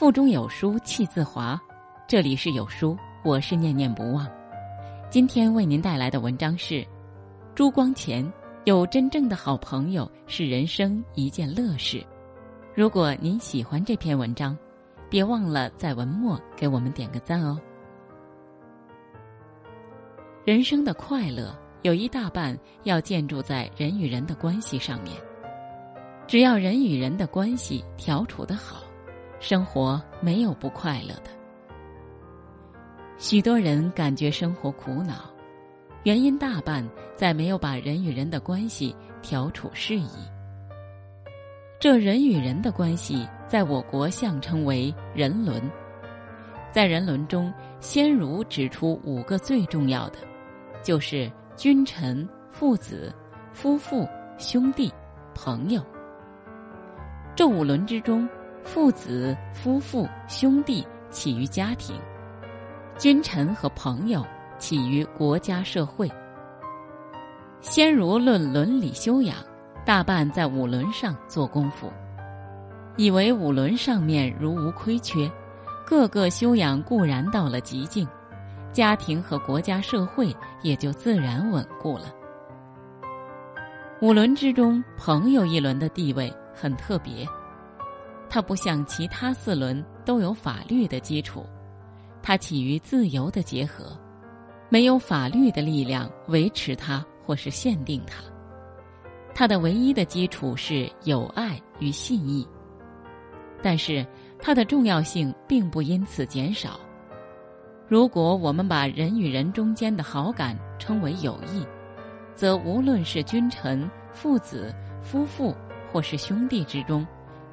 腹中有书气自华。这里是有书，我是念念不忘。今天为您带来的文章是：朱光潜有真正的好朋友是人生一件乐事。如果您喜欢这篇文章，别忘了在文末给我们点个赞哦。人生的快乐有一大半要建筑在人与人的关系上面。只要人与人的关系调处得好，生活没有不快乐的。许多人感觉生活苦恼，原因大半在没有把人与人的关系调处适宜。这人与人的关系，在我国象称为人伦。在人伦中，先儒指出五个最重要的，就是君臣、父子、夫妇、兄弟、朋友。这五伦之中，父子、夫妇、兄弟起于家庭。君臣和朋友起于国家社会。先儒论伦理修养，大半在五伦上做功夫，以为五伦上面如无亏缺，各个修养固然到了极境，家庭和国家社会也就自然稳固了。五伦之中，朋友一伦的地位很特别，它不像其他四轮都有法律的基础。它起于自由的结合，没有法律的力量维持它或是限定它。它的唯一的基础是友爱与信义，但是它的重要性并不因此减少。如果我们把人与人中间的好感称为友谊，则无论是君臣、父子、夫妇或是兄弟之中，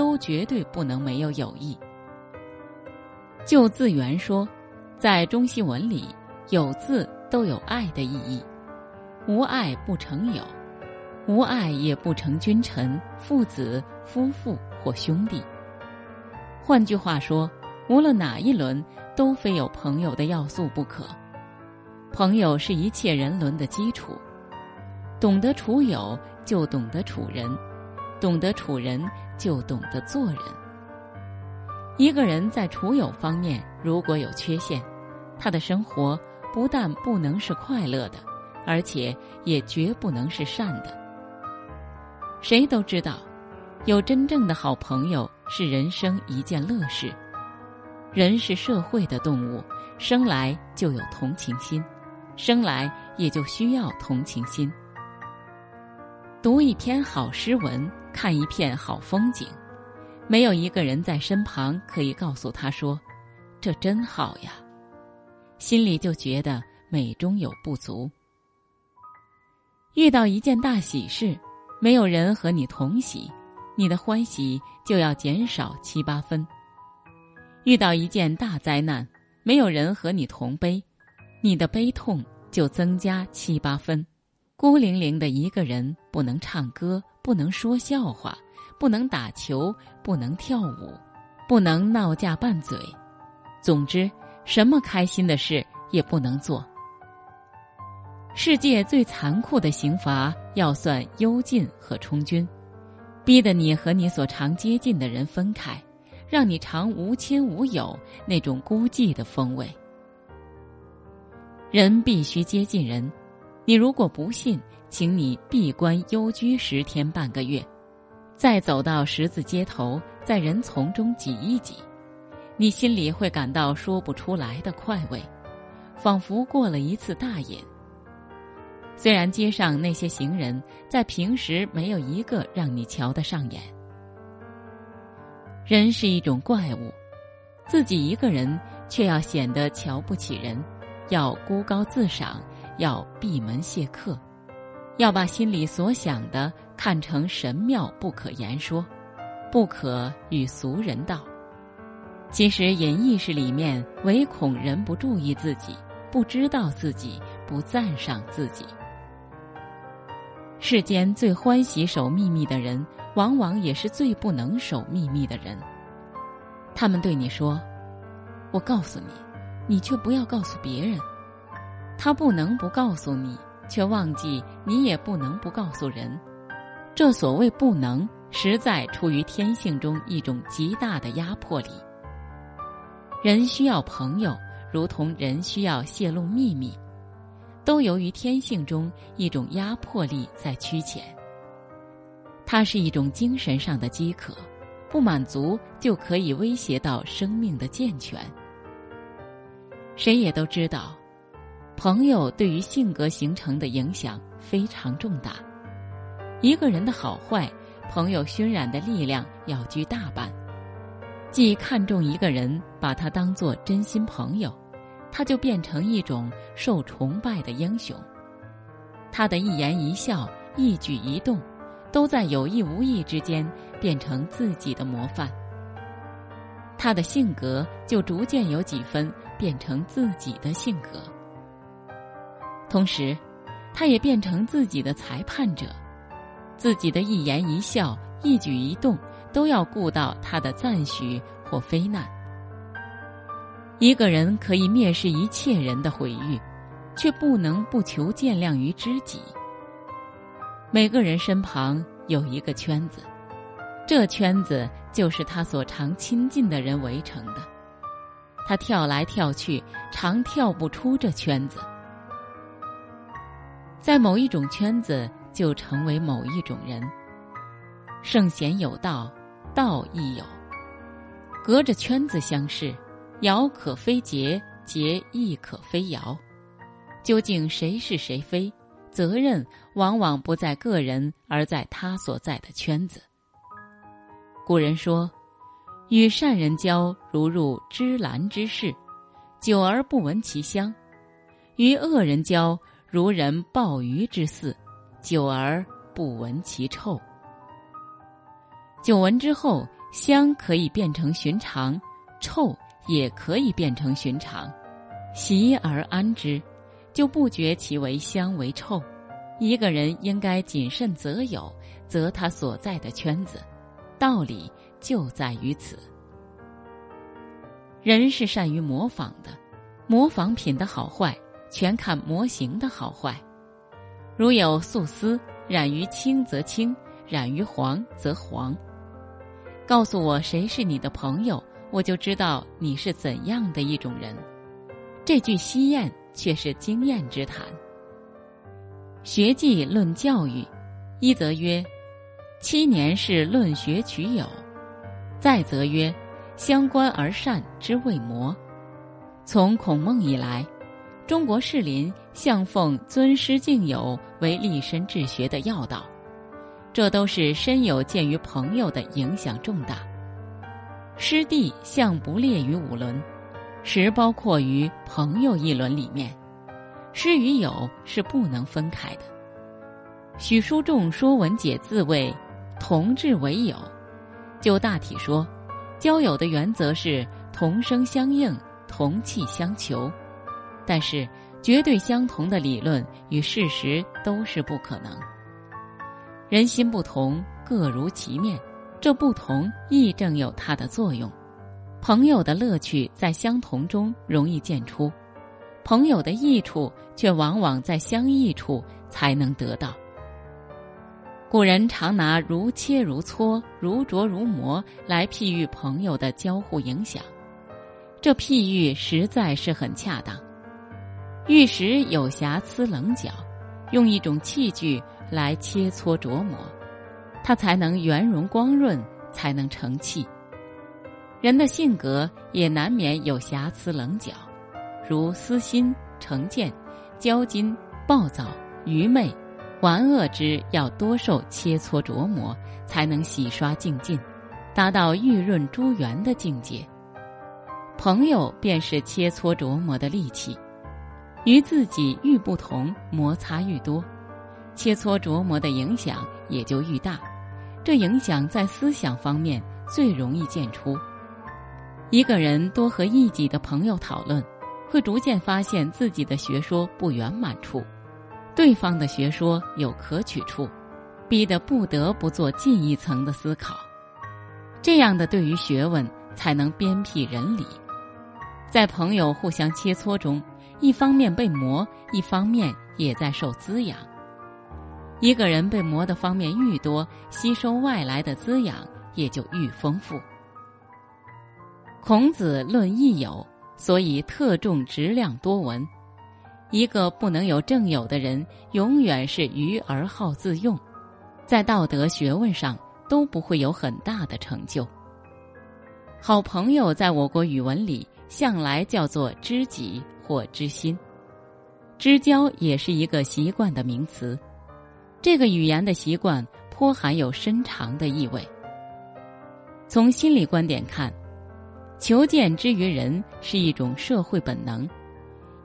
都绝对不能没有友谊。就字源说，在中西文里，有字都有爱的意义，无爱不成友，无爱也不成君臣、父子、夫妇或兄弟。换句话说，无论哪一轮，都非有朋友的要素不可。朋友是一切人伦的基础，懂得处友，就懂得处人；懂得处人，就懂得做人。一个人在处友方面如果有缺陷，他的生活不但不能是快乐的，而且也绝不能是善的。谁都知道，有真正的好朋友是人生一件乐事。人是社会的动物，生来就有同情心，生来也就需要同情心。读一篇好诗文，看一片好风景。没有一个人在身旁可以告诉他说：“这真好呀。”心里就觉得美中有不足。遇到一件大喜事，没有人和你同喜，你的欢喜就要减少七八分；遇到一件大灾难，没有人和你同悲，你的悲痛就增加七八分。孤零零的一个人，不能唱歌，不能说笑话。不能打球，不能跳舞，不能闹架拌嘴，总之，什么开心的事也不能做。世界最残酷的刑罚要算幽禁和充军，逼得你和你所常接近的人分开，让你尝无亲无友那种孤寂的风味。人必须接近人，你如果不信，请你闭关幽居十天半个月。再走到十字街头，在人丛中挤一挤，你心里会感到说不出来的快慰，仿佛过了一次大瘾。虽然街上那些行人在平时没有一个让你瞧得上眼，人是一种怪物，自己一个人却要显得瞧不起人，要孤高自赏，要闭门谢客。要把心里所想的看成神妙不可言说，不可与俗人道。其实隐意识里面，唯恐人不注意自己，不知道自己，不赞赏自己。世间最欢喜守秘密的人，往往也是最不能守秘密的人。他们对你说：“我告诉你，你却不要告诉别人。”他不能不告诉你。却忘记你也不能不告诉人，这所谓不能，实在出于天性中一种极大的压迫力。人需要朋友，如同人需要泄露秘密，都由于天性中一种压迫力在驱遣。它是一种精神上的饥渴，不满足就可以威胁到生命的健全。谁也都知道，朋友对于性格形成的影响非常重大。一个人的好坏，朋友熏染的力量要居大半。既看重一个人，把他当作真心朋友，他就变成一种受崇拜的英雄。他的一言一笑、一举一动，都在有意无意之间变成自己的模范。他的性格就逐渐有几分变成自己的性格，同时，他也变成自己的裁判者，自己的一言一笑、一举一动。都要顾到他的赞许或非难。一个人可以蔑视一切人的毁誉，却不能不求见谅于知己。每个人身旁有一个圈子，这圈子就是他所常亲近的人围成的。他跳来跳去，常跳不出这圈子。在某一种圈子，就成为某一种人。圣贤有道。道亦有，隔着圈子相视，遥可非节，节亦可非遥。究竟谁是谁非？责任往往不在个人，而在他所在的圈子。古人说：“与善人交，如入芝兰之室，久而不闻其香；与恶人交，如人鲍鱼之肆，久而不闻其臭。”久闻之后，香可以变成寻常，臭也可以变成寻常，习而安之，就不觉其为香为臭。一个人应该谨慎择友，择他所在的圈子，道理就在于此。人是善于模仿的，模仿品的好坏，全看模型的好坏。如有素丝染于青则青，染于黄则黄。告诉我谁是你的朋友，我就知道你是怎样的一种人。这句西谚却是经验之谈。学记论教育，一则曰：七年是论学取友；再则曰：相关而善之谓魔。从孔孟以来，中国士林向奉尊师敬友为立身治学的要道。这都是深有鉴于朋友的影响重大。师弟向不列于五伦，实包括于朋友一伦里面。师与友是不能分开的。许叔仲《说文解字》谓：“同志为友。”就大体说，交友的原则是同声相应、同气相求。但是，绝对相同的理论与事实都是不可能。人心不同，各如其面，这不同亦正有它的作用。朋友的乐趣在相同中容易见出，朋友的益处却往往在相异处才能得到。古人常拿如切如磋、如琢如磨来譬喻朋友的交互影响，这譬喻实在是很恰当。玉石有瑕疵棱角，用一种器具。来切磋琢磨，它才能圆融光润，才能成器。人的性格也难免有瑕疵棱角，如私心、成见、骄矜、暴躁、愚昧、顽恶之，要多受切磋琢磨，才能洗刷净尽，达到玉润珠圆的境界。朋友便是切磋琢磨的利器，与自己愈不同，摩擦愈多。切磋琢磨的影响也就愈大，这影响在思想方面最容易见出。一个人多和异己的朋友讨论，会逐渐发现自己的学说不圆满处，对方的学说有可取处，逼得不得不做进一层的思考。这样的对于学问才能鞭辟人理。在朋友互相切磋中，一方面被磨，一方面也在受滋养。一个人被磨的方面愈多，吸收外来的滋养也就愈丰富。孔子论益友，所以特重质量多闻。一个不能有正友的人，永远是愚而好自用，在道德学问上都不会有很大的成就。好朋友在我国语文里向来叫做知己或知心，知交也是一个习惯的名词。这个语言的习惯颇含有深长的意味。从心理观点看，求见之于人是一种社会本能，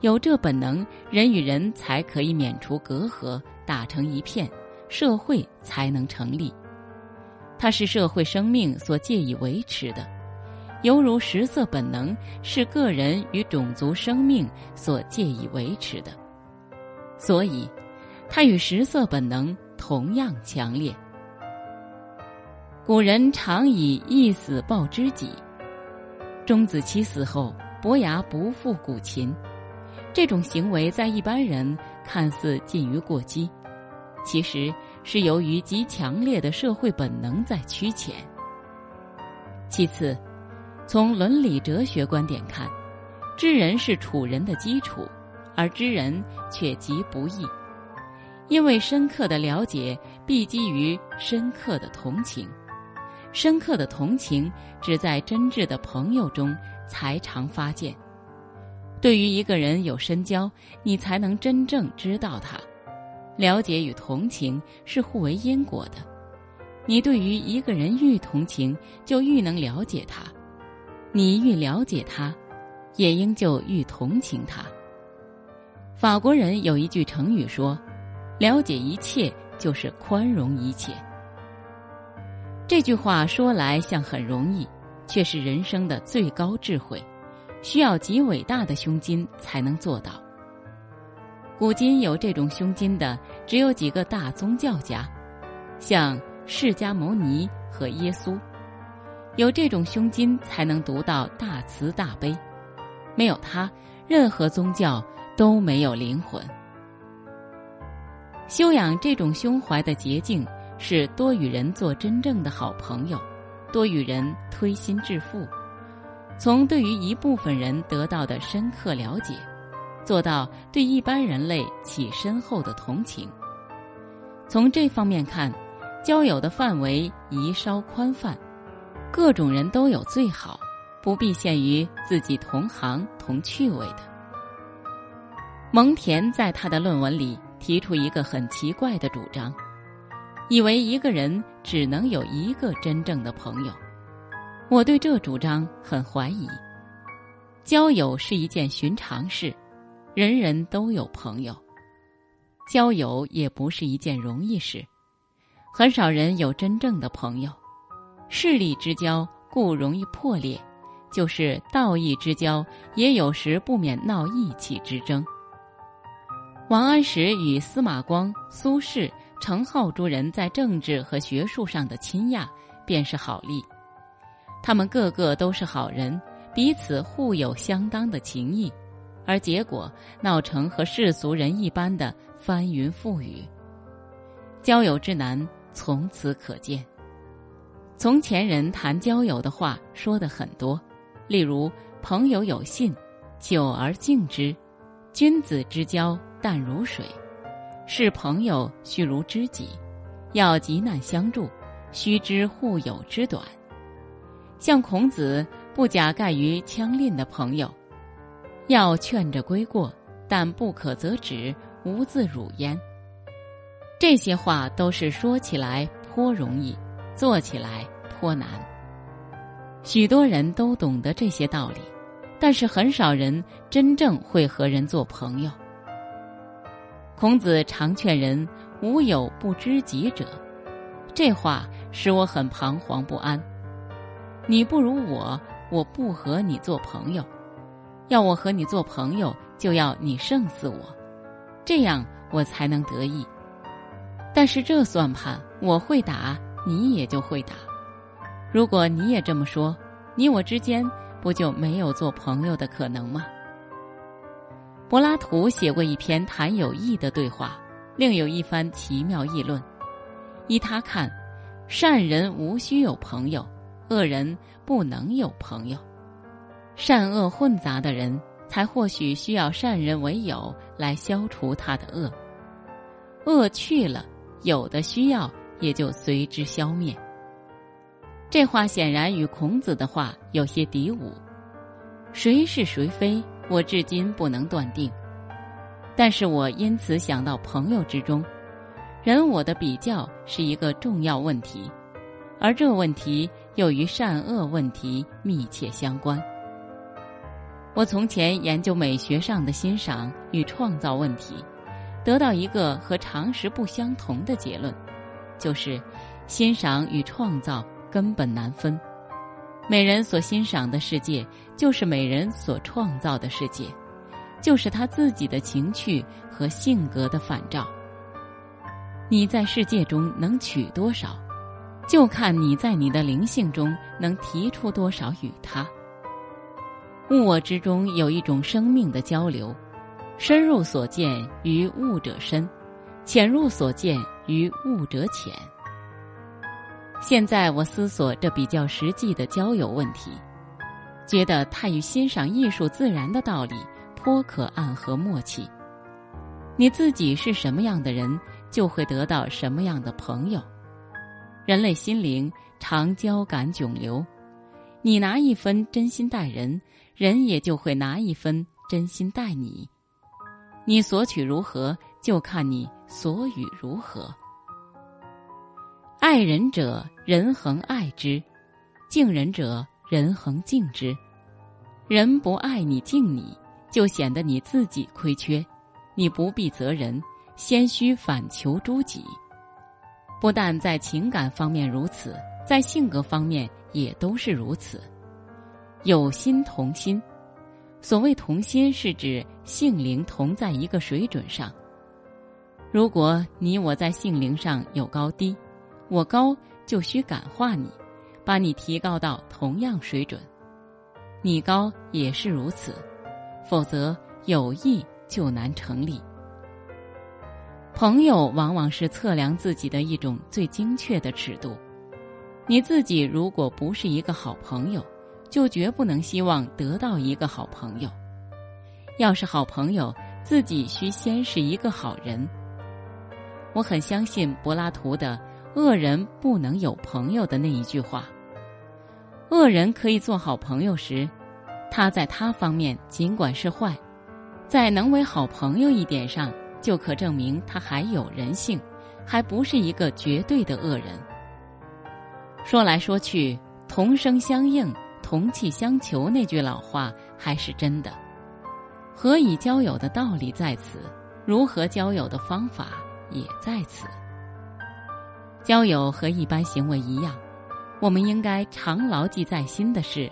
有这本能，人与人才可以免除隔阂，打成一片，社会才能成立。它是社会生命所借以维持的，犹如食色本能是个人与种族生命所借以维持的，所以，它与食色本能同样强烈。古人常以一死报知己。钟子期死后，伯牙不复古琴，这种行为在一般人看似近于过激，其实是由于极强烈的社会本能在驱遣。其次，从伦理哲学观点看，知人是处人的基础，而知人却极不易，因为深刻的了解必基于深刻的同情。深刻的同情，只在真挚的朋友中才常发现。对于一个人有深交，你才能真正知道他。了解与同情是互为因果的。你对于一个人愈同情，就愈能了解他；你愈了解他，也应就愈同情他。法国人有一句成语说：“了解一切，就是宽容一切。”这句话说来像很容易，却是人生的最高智慧，需要极伟大的胸襟才能做到。古今有这种胸襟的，只有几个大宗教家，像释迦牟尼和耶稣，有这种胸襟才能读到大慈大悲，没有他，任何宗教都没有灵魂。修养这种胸怀的捷径。是多与人做真正的好朋友，多与人推心置腹，从对于一部分人得到的深刻了解，做到对一般人类起深厚的同情。从这方面看，交友的范围宜稍宽泛，各种人都有最好，不必限于自己同行同趣味的。蒙恬在他的论文里提出一个很奇怪的主张。以为一个人只能有一个真正的朋友，我对这主张很怀疑。交友是一件寻常事，人人都有朋友。交友也不是一件容易事，很少人有真正的朋友。势力之交故容易破裂，就是道义之交，也有时不免闹义气之争。王安石与司马光、苏轼。程颢诸人在政治和学术上的亲亚，便是好例。他们个个都是好人，彼此互有相当的情谊，而结果闹成和世俗人一般的翻云覆雨。交友之难，从此可见。从前人谈交友的话说的很多，例如“朋友有信，久而敬之；君子之交淡如水。”是朋友须如知己，要急难相助，须知互有之短。像孔子不假盖于枪吝的朋友，要劝着归过，但不可则止，无自辱焉。这些话都是说起来颇容易，做起来颇难。许多人都懂得这些道理，但是很少人真正会和人做朋友。孔子常劝人“无有不知己者”，这话使我很彷徨不安。你不如我，我不和你做朋友；要我和你做朋友，就要你胜似我，这样我才能得意。但是这算盘我会打，你也就会打。如果你也这么说，你我之间不就没有做朋友的可能吗？柏拉图写过一篇谈友谊的对话，另有一番奇妙议论。依他看，善人无需有朋友，恶人不能有朋友。善恶混杂的人，才或许需要善人为友来消除他的恶。恶去了，有的需要也就随之消灭。这话显然与孔子的话有些敌伍，谁是谁非，我至今不能断定。但是我因此想到朋友之中，人我的比较是一个重要问题，而这问题又与善恶问题密切相关。我从前研究美学上的欣赏与创造问题，得到一个和常识不相同的结论，就是欣赏与创造。根本难分，美人所欣赏的世界，就是美人所创造的世界，就是他自己的情趣和性格的反照。你在世界中能取多少，就看你在你的灵性中能提出多少与他。物我之中有一种生命的交流，深入所见于物者深，浅入所见于物者浅。现在我思索这比较实际的交友问题，觉得它与欣赏艺术自然的道理颇可暗合默契。你自己是什么样的人，就会得到什么样的朋友。人类心灵常交感迥流，你拿一分真心待人，人也就会拿一分真心待你。你索取如何，就看你所与如何。爱人者，人恒爱之；敬人者，人恒敬之。人不爱你、敬你，就显得你自己亏缺。你不必责人，先须反求诸己。不但在情感方面如此，在性格方面也都是如此。有心同心，所谓同心，是指性灵同在一个水准上。如果你我在性灵上有高低，我高就需感化你，把你提高到同样水准；你高也是如此，否则友谊就难成立。朋友往往是测量自己的一种最精确的尺度。你自己如果不是一个好朋友，就绝不能希望得到一个好朋友。要是好朋友，自己需先是一个好人。我很相信柏拉图的。恶人不能有朋友的那一句话。恶人可以做好朋友时，他在他方面尽管是坏，在能为好朋友一点上，就可证明他还有人性，还不是一个绝对的恶人。说来说去，同声相应、同气相求那句老话还是真的。何以交友的道理在此，如何交友的方法也在此。交友和一般行为一样，我们应该常牢记在心的是：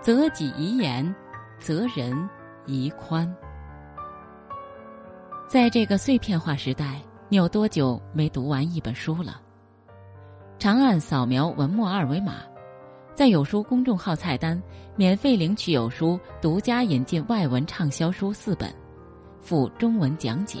择己宜严，择人宜宽。在这个碎片化时代，你有多久没读完一本书了？长按扫描文末二维码，在有书公众号菜单免费领取有书独家引进外文畅销书四本，附中文讲解。